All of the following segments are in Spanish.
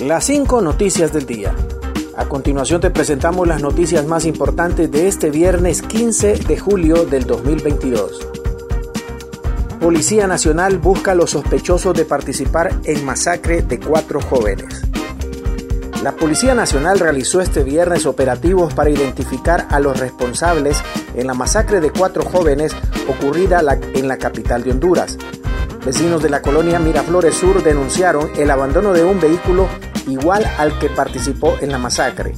Las 5 noticias del día. A continuación te presentamos las noticias más importantes de este viernes 15 de julio del 2022. Policía Nacional busca a los sospechosos de participar en masacre de cuatro jóvenes. La Policía Nacional realizó este viernes operativos para identificar a los responsables en la masacre de cuatro jóvenes ocurrida en la capital de Honduras. Vecinos de la colonia Miraflores Sur denunciaron el abandono de un vehículo igual al que participó en la masacre.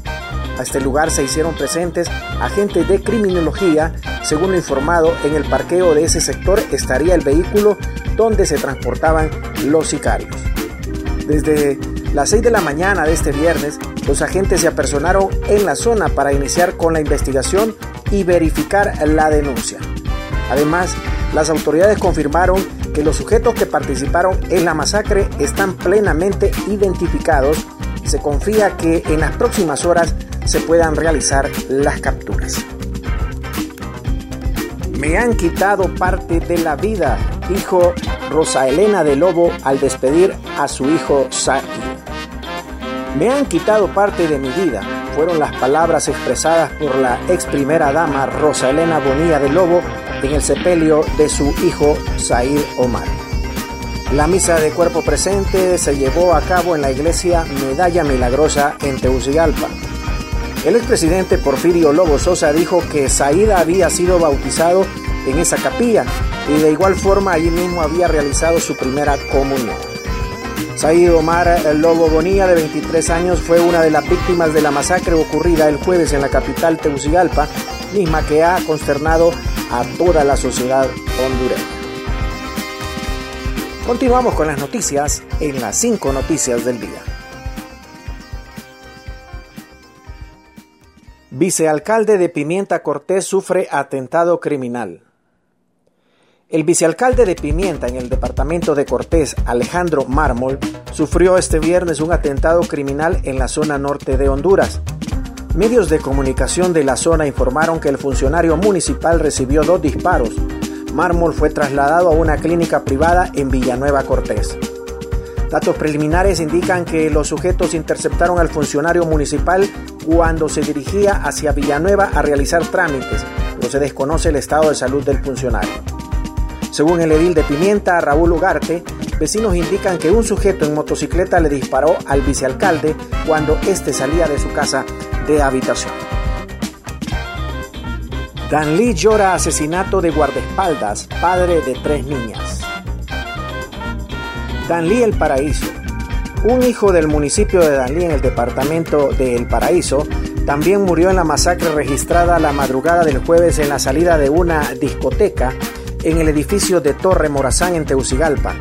A este lugar se hicieron presentes agentes de criminología. Según lo informado, en el parqueo de ese sector estaría el vehículo donde se transportaban los sicarios. Desde las 6 de la mañana de este viernes, los agentes se apersonaron en la zona para iniciar con la investigación y verificar la denuncia. Además, las autoridades confirmaron que los sujetos que participaron en la masacre están plenamente identificados se confía que en las próximas horas se puedan realizar las capturas. Me han quitado parte de la vida, dijo Rosa Elena de Lobo al despedir a su hijo Said. Me han quitado parte de mi vida, fueron las palabras expresadas por la ex primera dama Rosa Elena Bonilla de Lobo en el sepelio de su hijo Said Omar. La misa de cuerpo presente se llevó a cabo en la iglesia Medalla Milagrosa en Tegucigalpa. El expresidente Porfirio Lobo Sosa dijo que Said había sido bautizado en esa capilla y de igual forma allí mismo había realizado su primera comunión. Said Omar Lobo Bonilla, de 23 años, fue una de las víctimas de la masacre ocurrida el jueves en la capital Tegucigalpa, misma que ha consternado a toda la sociedad hondureña. Continuamos con las noticias en las 5 noticias del día. Vicealcalde de Pimienta Cortés sufre atentado criminal. El vicealcalde de Pimienta en el departamento de Cortés, Alejandro Mármol, sufrió este viernes un atentado criminal en la zona norte de Honduras. Medios de comunicación de la zona informaron que el funcionario municipal recibió dos disparos. Mármol fue trasladado a una clínica privada en Villanueva Cortés. Datos preliminares indican que los sujetos interceptaron al funcionario municipal cuando se dirigía hacia Villanueva a realizar trámites, pero se desconoce el estado de salud del funcionario. Según el edil de Pimienta, Raúl Ugarte, vecinos indican que un sujeto en motocicleta le disparó al vicealcalde cuando éste salía de su casa de habitación. Dan Lee llora asesinato de guardaespaldas, padre de tres niñas. Danlí El Paraíso. Un hijo del municipio de Danlí en el departamento de El Paraíso también murió en la masacre registrada la madrugada del jueves en la salida de una discoteca en el edificio de Torre Morazán en Teucigalpa.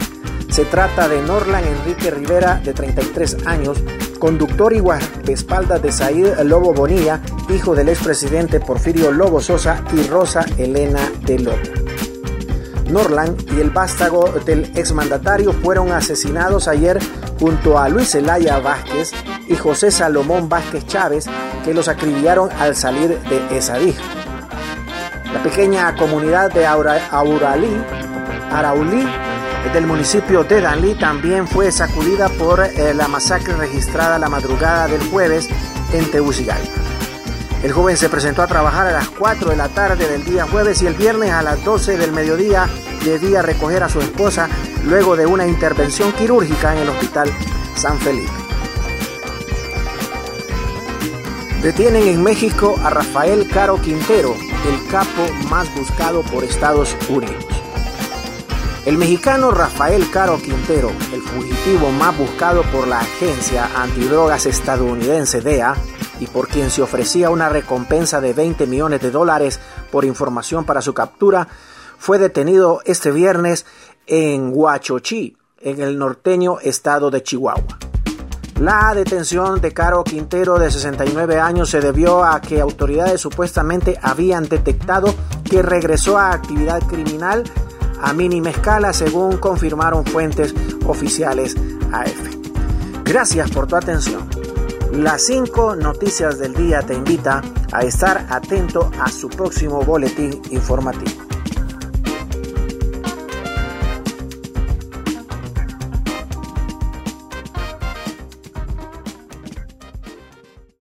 Se trata de Norlan Enrique Rivera, de 33 años, conductor y guardaespaldas de Said Lobo Bonilla, hijo del expresidente Porfirio Lobo Sosa y Rosa Elena de Lobo. Norland y el vástago del exmandatario fueron asesinados ayer junto a Luis Elaya Vázquez y José Salomón Vázquez Chávez, que los acribillaron al salir de Esadij. La pequeña comunidad de Auralí, Araulí del municipio de Danlí también fue sacudida por eh, la masacre registrada la madrugada del jueves en Tegucigalpa. El joven se presentó a trabajar a las 4 de la tarde del día jueves y el viernes a las 12 del mediodía debía recoger a su esposa luego de una intervención quirúrgica en el hospital San Felipe. Detienen en México a Rafael Caro Quintero, el capo más buscado por Estados Unidos. El mexicano Rafael Caro Quintero, el fugitivo más buscado por la agencia antidrogas estadounidense DEA y por quien se ofrecía una recompensa de 20 millones de dólares por información para su captura, fue detenido este viernes en Huachochi, en el norteño estado de Chihuahua. La detención de Caro Quintero de 69 años se debió a que autoridades supuestamente habían detectado que regresó a actividad criminal a mínima escala, según confirmaron fuentes oficiales AF. Gracias por tu atención. Las 5 noticias del día te invita a estar atento a su próximo boletín informativo.